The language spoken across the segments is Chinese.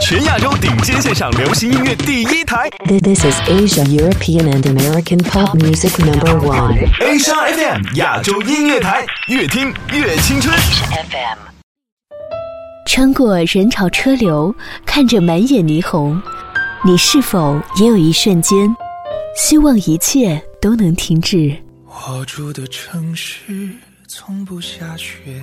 全亚洲顶尖线上流行音乐第一台。This is Asia, European, and American pop music number one. Asia FM 亚洲音乐台，越听越青春。FM 穿过人潮车流，看着满眼霓虹，你是否也有一瞬间，希望一切都能停止？我住的城市从不下雪。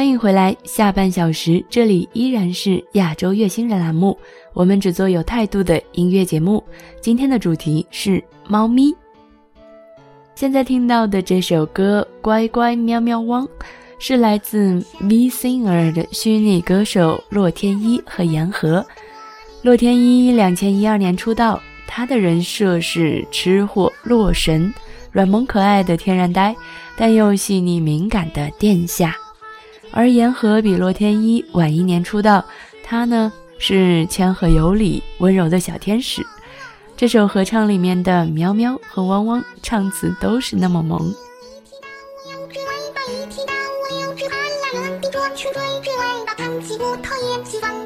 欢迎回来，下半小时这里依然是亚洲月星人栏目，我们只做有态度的音乐节目。今天的主题是猫咪。现在听到的这首歌《乖乖喵喵汪》，是来自 V Singer 的虚拟歌手洛天依和言和。洛天依两千一二年出道，他的人设是吃货洛神，软萌可爱的天然呆，但又细腻敏感的殿下。而言和比洛天依晚一年出道，她呢是谦和有礼、温柔的小天使。这首合唱里面的喵喵和汪汪唱词都是那么萌。我有只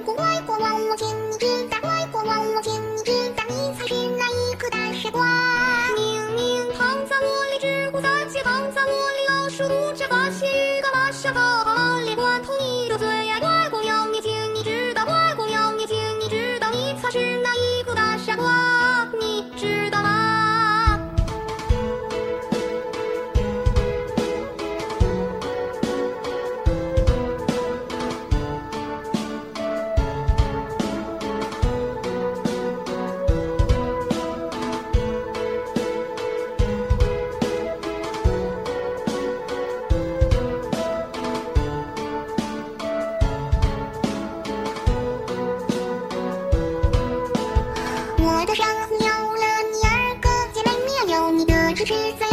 我的上有了，你二哥姐妹没有你的支持。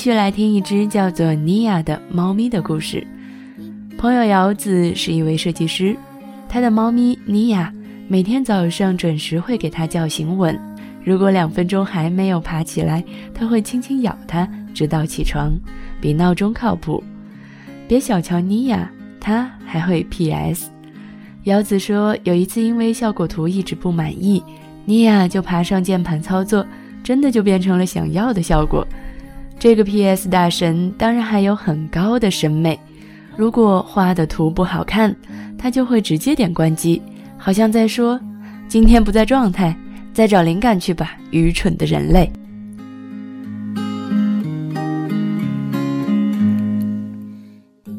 继续来听一只叫做尼亚的猫咪的故事。朋友瑶子是一位设计师，他的猫咪尼亚每天早上准时会给他叫醒吻，如果两分钟还没有爬起来，他会轻轻咬它，直到起床，比闹钟靠谱。别小瞧尼亚，他还会 PS。瑶子说，有一次因为效果图一直不满意，尼亚就爬上键盘操作，真的就变成了想要的效果。这个 PS 大神当然还有很高的审美，如果画的图不好看，他就会直接点关机，好像在说：“今天不在状态，再找灵感去吧，愚蠢的人类。”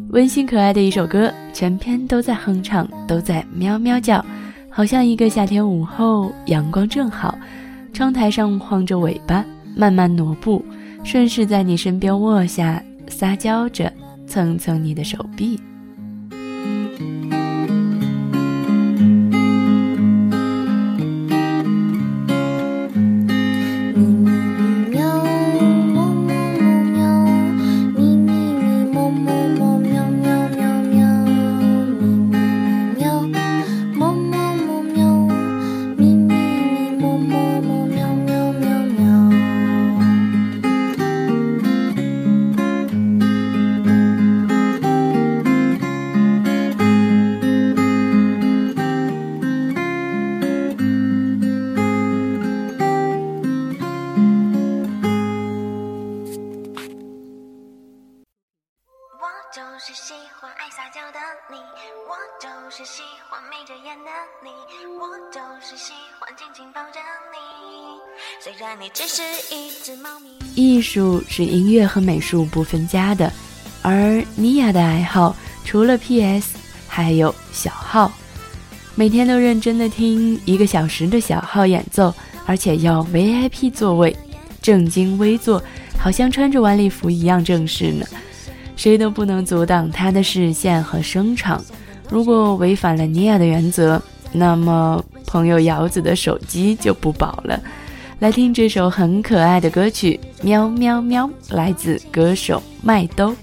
温馨可爱的一首歌，全篇都在哼唱，都在喵喵叫，好像一个夏天午后，阳光正好，窗台上晃着尾巴，慢慢挪步，顺势在你身边卧下，撒娇着蹭蹭你的手臂。我就是喜欢紧紧抱着你，虽然你只是一只猫咪艺术是音乐和美术不分家的，而妮亚的爱好除了 PS，还有小号，每天都认真的听一个小时的小号演奏，而且要 VIP 座位，正襟危坐，好像穿着晚礼服一样正式呢，谁都不能阻挡他的视线和声场。如果违反了妮亚的原则，那么朋友瑶子的手机就不保了。来听这首很可爱的歌曲《喵喵喵》，来自歌手麦兜。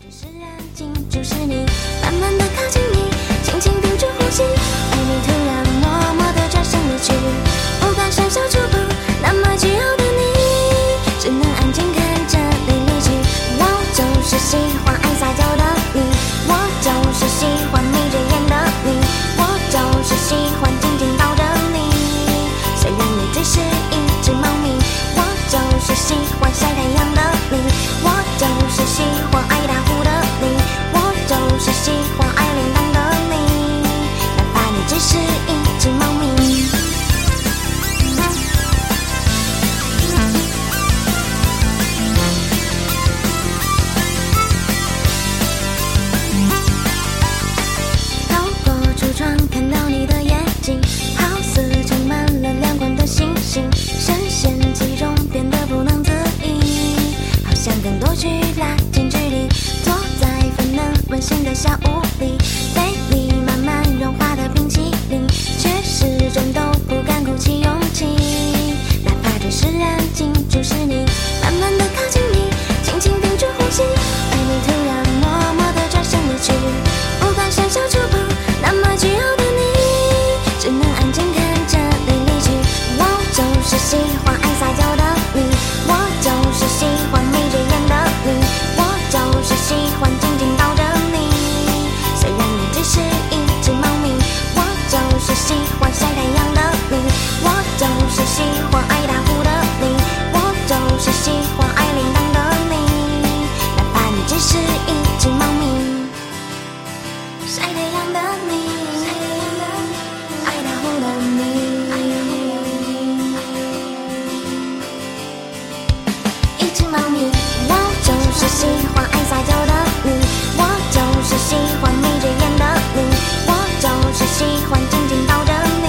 一只猫咪，我就是喜欢爱撒娇的你，我就是喜欢眯着眼的你，我就是喜欢紧紧抱着你。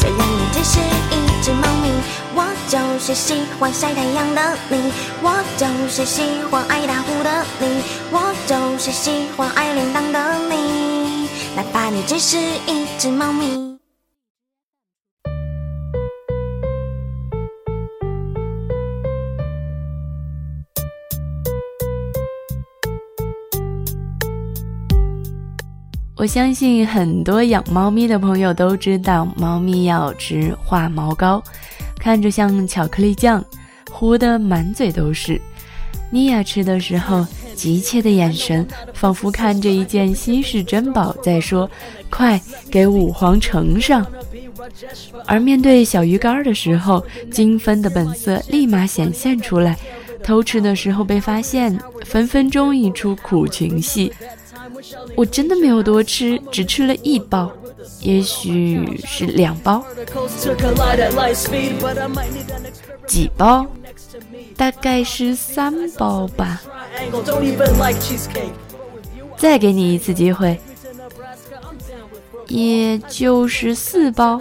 虽然你只是一只猫咪，我就是喜欢晒太阳的你，我就是喜欢爱打呼的你，我就是喜欢爱铃铛的你。哪怕你只是一只猫咪。我相信很多养猫咪的朋友都知道，猫咪要吃化毛膏，看着像巧克力酱，糊得满嘴都是。妮亚吃的时候，急切的眼神仿佛看着一件稀世珍宝，在说：“快给五皇盛上。”而面对小鱼干的时候，精分的本色立马显现出来。偷吃的时候被发现，分分钟一出苦情戏。我真的没有多吃，只吃了一包，也许是两包，几包？大概是三包吧。再给你一次机会，也就是四包。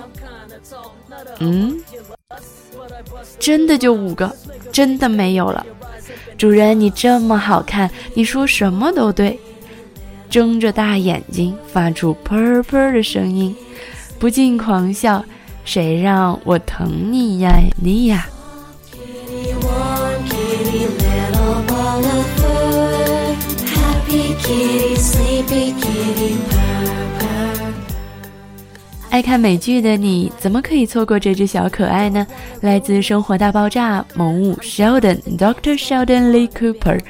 嗯，真的就五个，真的没有了。主人，你这么好看，你说什么都对。睁着大眼睛，发出砰砰的声音，不禁狂笑。谁让我疼你呀，你呀！爱看美剧的你，怎么可以错过这只小可爱呢？来自《生活大爆炸》萌物 Sheldon，Dr. Sheldon Lee Cooper，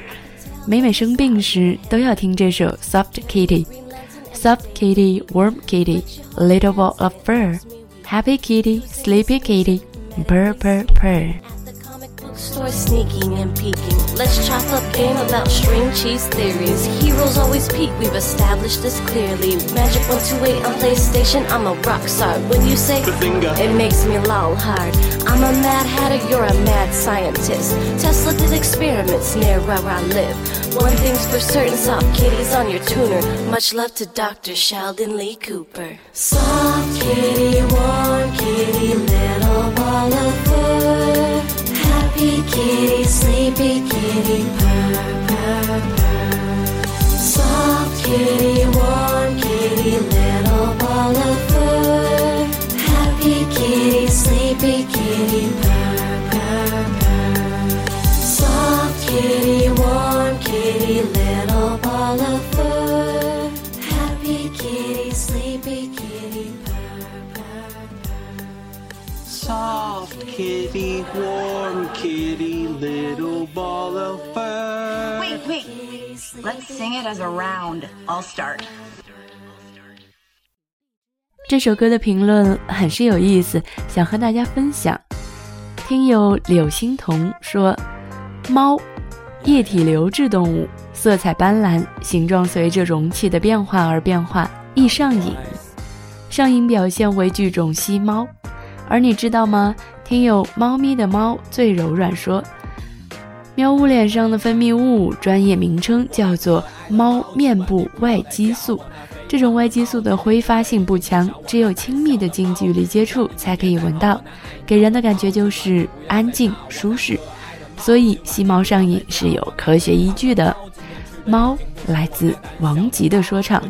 每每生病时都要听这首 Soft Kitty，Soft Kitty，Warm Kitty，Little ball of fur，Happy Kitty，Sleepy Kitty，Purr Purr Purr。Store sneaking and peeking. Let's chop up game about string cheese theories. Heroes always peak, we've established this clearly. Magic 128 on PlayStation, I'm a rock star. When you say it makes me lol hard. I'm a mad hatter, you're a mad scientist. Tesla did experiments near where I live. One thing's for certain, soft kitties on your tuner. Much love to Dr. Sheldon Lee Cooper. Soft kitty, warm kitty, little ball of. Happy kitty, sleepy kitty, purr, purr, purr. Soft kitty, warm kitty, little ball of fur. Happy kitty, sleepy kitty, purr, purr, purr. Soft kitty, warm kitty, little ball of fur. Happy kitty, sleepy kitty, purr, purr, purr. Soft kitty, warm kitty, little ball of fur. Wait, wait. Let's sing it as a round. I'll start. 这首歌的评论很是有意思，想和大家分享。听友柳欣彤说：“猫，液体流质动物，色彩斑斓，形状随着容器的变化而变化，易上瘾。上瘾表现为剧种吸猫。而你知道吗？听友猫咪的猫最柔软说，喵呜脸上的分泌物专业名称叫做猫面部外激素。这种外激素的挥发性不强，只有亲密的近距离接触才可以闻到，给人的感觉就是安静舒适。所以吸猫上瘾是有科学依据的。猫来自王吉的说唱。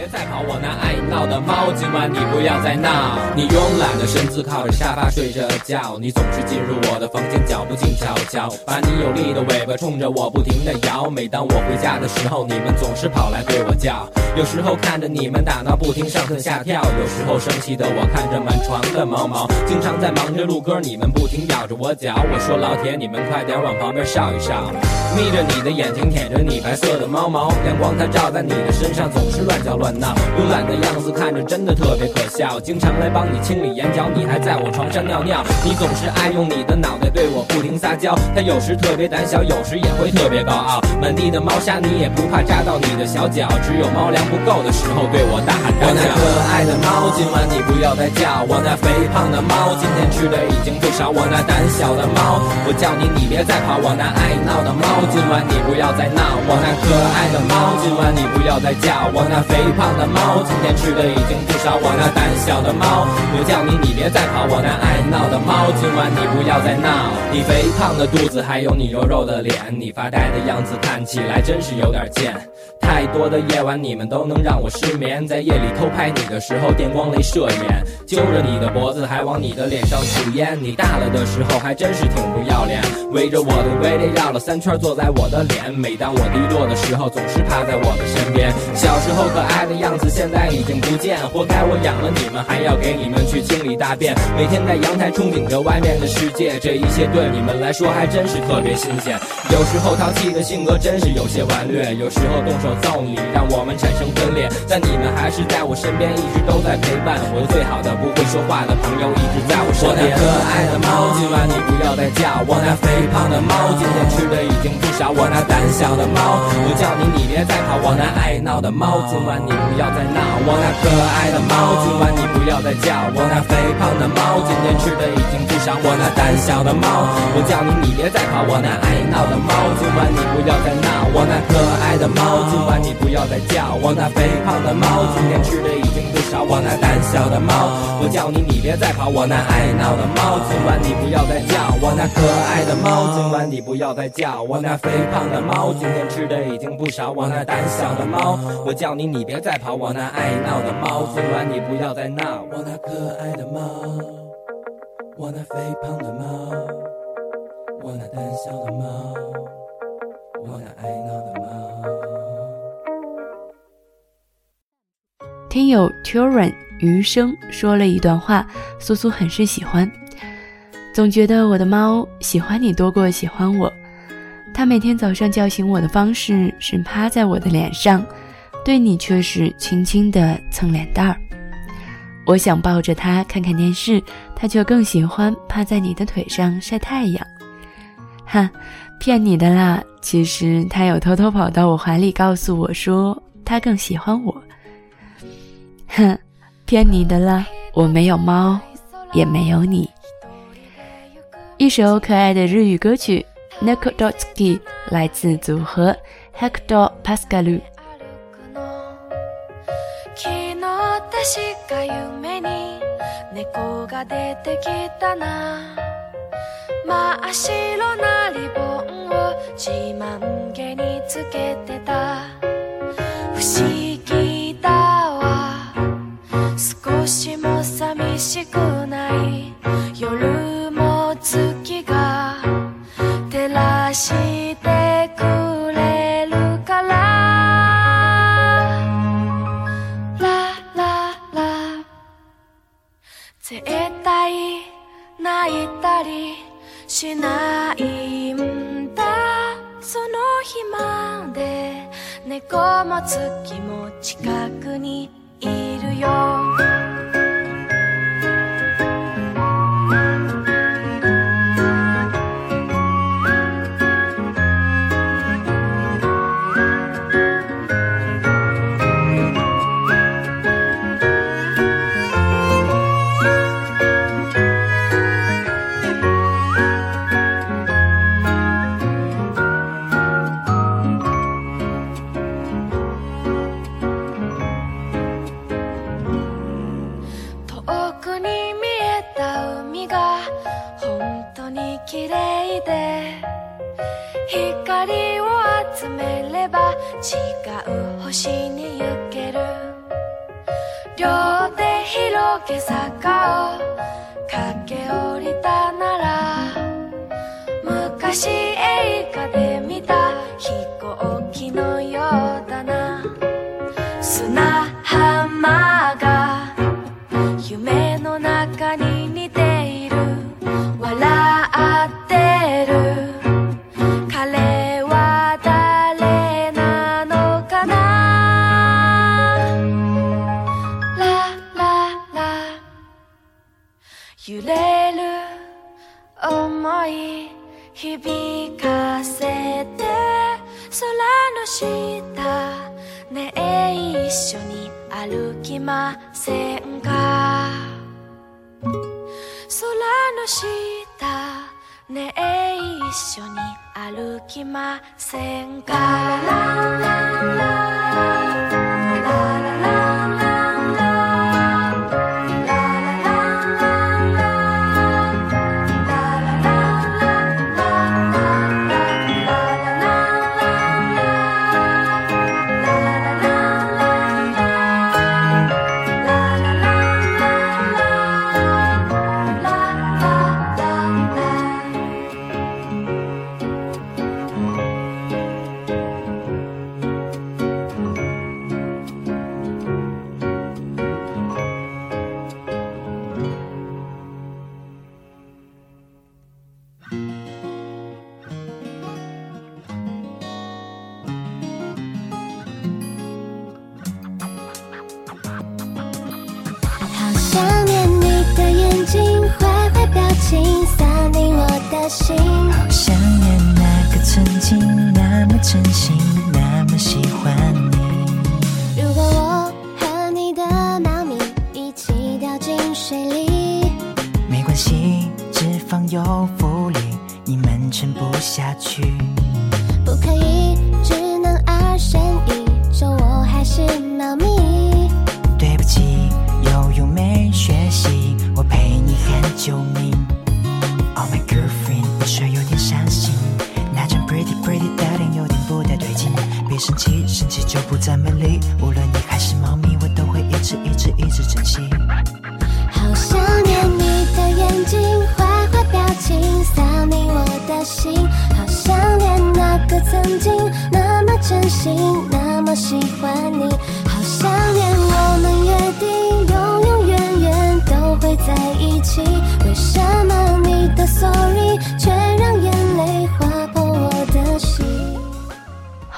别再跑，我那爱闹的猫，今晚你不要再闹。你慵懒的身子靠着沙发睡着觉，你总是进入我的房间，脚步静悄悄，把你有力的尾巴冲着我不停的摇。每当我回家的时候，你们总是跑来对我叫。有时候看着你们打闹不停上蹿下跳，有时候生气的我看着满床的猫毛，经常在忙着录歌，你们不停咬着我脚。我说老铁，你们快点往旁边稍一稍。眯着你的眼睛，舔着你白色的猫毛，阳光它照在你的身上，总是乱叫乱。闹，慵懒的样子看着真的特别可笑。经常来帮你清理眼角，你还在我床上尿尿。你总是爱用你的脑袋对我不停撒娇。它有时特别胆小，有时也会特别高傲。满地的猫砂，你也不怕扎到你的小脚。只有猫粮不够的时候，对我大喊大叫。我那可爱的猫，今晚你不要再叫。我那肥胖的猫，今天吃的已经不少。我那胆小的猫，我叫你你别再跑。我那爱闹的猫，今晚你不要再闹。我那可爱的猫，今晚你不要再叫。我那肥。胖的猫，今天吃的已经不少。我那胆小的猫，我叫你，你别再跑。我那爱闹的猫，今晚你不要再闹。你肥胖的肚子，还有你肉肉的脸，你发呆的样子看起来真是有点贱。太多的夜晚，你们都能让我失眠。在夜里偷拍你的时候，电光雷射眼，揪着你的脖子，还往你的脸上吐烟。你大了的时候，还真是挺不要脸，围着我的围篱绕了三圈，坐在我的脸。每当我低落的时候，总是趴在我的身边。小时候可爱的样子，现在已经不见。活该我养了你们，还要给你们去清理大便。每天在阳台憧憬着外面的世界，这一切对你们来说还真是特别新鲜。有时候淘气的性格真是有些顽劣，有时候动手揍你，让我们产生分裂。但你们还是在我身边，一直都在陪伴。我最好的不会说话的朋友，一直在我身边。我那可爱的猫，今晚你不要再叫。我那肥胖的猫，今天吃的已经不少。我那胆小的猫，我叫你你别再跑。我那爱闹的猫，今晚你不要再闹。我那可爱的猫，今晚你不要再叫。我那肥胖的猫，今天吃的已经不少。我那胆小的猫，我叫你你别再跑。我那爱闹的猫，今晚你不要再闹。我那可爱的猫，今晚你不要再叫。我那肥胖的猫，今天吃的已经不少。我那胆小的猫，我叫你你别再跑。我那爱闹的猫，今晚你不要再叫。我那可爱的猫，今晚你不要再叫。我那肥胖的猫，今天吃的已经不少。我那胆小的猫，我叫你你别再跑。我那爱闹的猫，今晚你不要再闹。我那可爱的猫，我那肥胖的猫，我那胆小的猫，我那爱闹的猫。听友 Turan 余生说了一段话，苏苏很是喜欢。总觉得我的猫喜欢你多过喜欢我。它每天早上叫醒我的方式是趴在我的脸上，对你却是轻轻的蹭脸蛋儿。我想抱着它看看电视，它却更喜欢趴在你的腿上晒太阳。哈，骗你的啦！其实它有偷偷跑到我怀里，告诉我说它更喜欢我。哼，骗你的啦！我没有猫，也没有你。一首可爱的日语歌曲《n e k o d o t s k i 来自组合 Hector Pascalu。昨日確か夢に猫が出てきたな真っ白なリボンを自慢げにつけてた不思議 마시고 下去。不可以，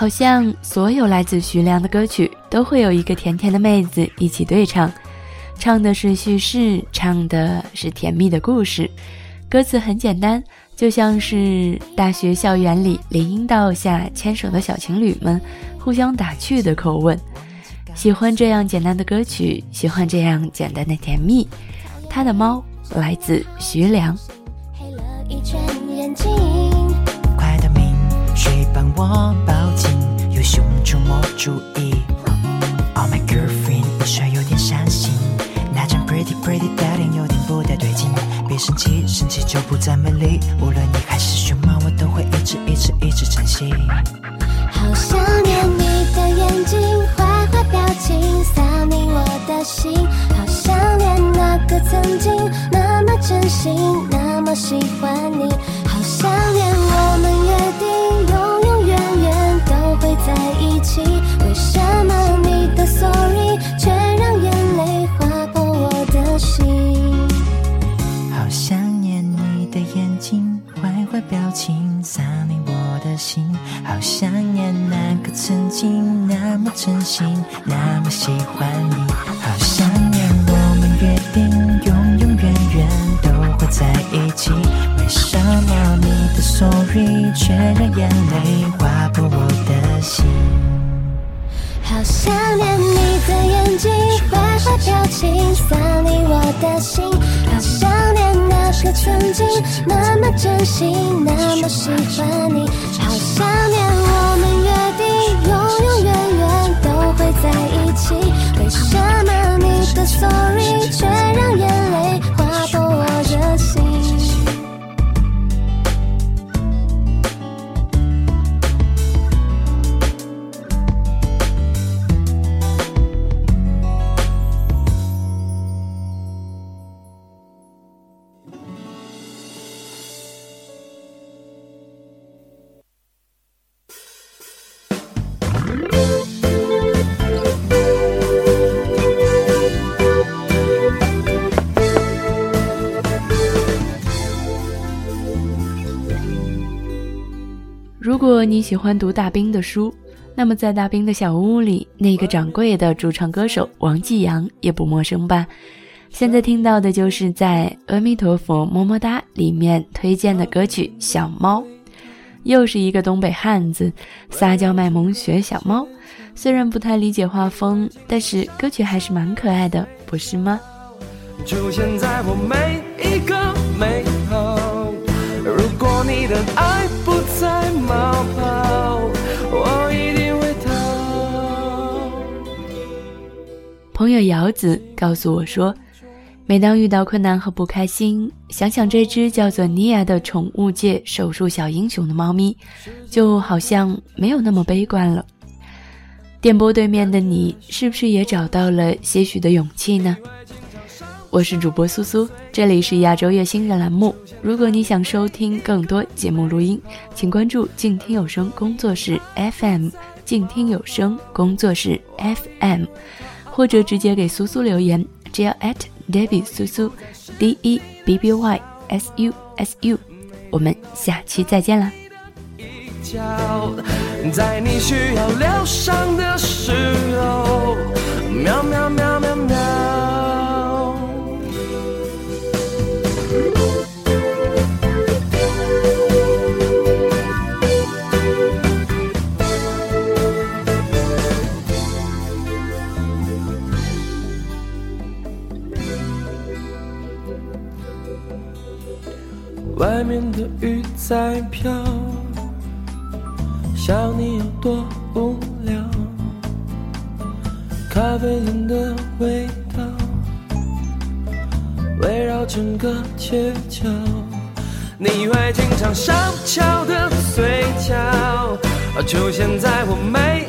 好像所有来自徐良的歌曲都会有一个甜甜的妹子一起对唱，唱的是叙事，唱的是甜蜜的故事，歌词很简单，就像是大学校园里林荫道下牵手的小情侣们互相打趣的口吻。喜欢这样简单的歌曲，喜欢这样简单的甜蜜。他的猫来自徐良。黑了一圈眼睛。快到明，谁帮我保？出没注意。Oh my girlfriend，你说有点伤心，那张 pretty pretty 的脸有点不太对劲。别生气，生气就不再美丽。无论你还是熊猫，我都会一直一直一直珍惜。好想念你的眼睛，坏坏表情扫你我的心。好想念那个曾经那么真心、那么喜欢你。好想念那个曾经那么真心、那么喜欢你。好想念我们约定，永永远远都会在一起。为什么你的 sorry 却让眼泪划破我的心？好想念你的眼睛，坏坏表情扫你我的心。好想念那个曾经那么真心、那么喜欢你。好想念定，喜欢读大兵的书，那么在大兵的小屋里，那个掌柜的主唱歌手王继阳也不陌生吧？现在听到的就是在《阿弥陀佛么么哒》里面推荐的歌曲《小猫》，又是一个东北汉子撒娇卖萌学小猫。虽然不太理解画风，但是歌曲还是蛮可爱的，不是吗？出现在我每一个。爱不再冒泡，我一定会逃。朋友瑶子告诉我说，每当遇到困难和不开心，想想这只叫做尼亚的宠物界手术小英雄的猫咪，就好像没有那么悲观了。电波对面的你，是不是也找到了些许的勇气呢？我是主播苏苏，这里是亚洲乐新人栏目。如果你想收听更多节目录音，请关注静听有声工作室 FM，静听有声工作室 FM，或者直接给苏苏留言，只要 at Debbie 苏苏 D E B B Y S U S U。我们下期再见啦！在你需要疗伤的时候，喵喵喵喵喵。外面的雨在飘，想你有多无聊。咖啡店的味道围绕整个街角，你会经常上翘的嘴角出现在我每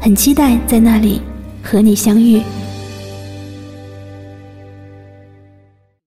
很期待在那里和你相遇。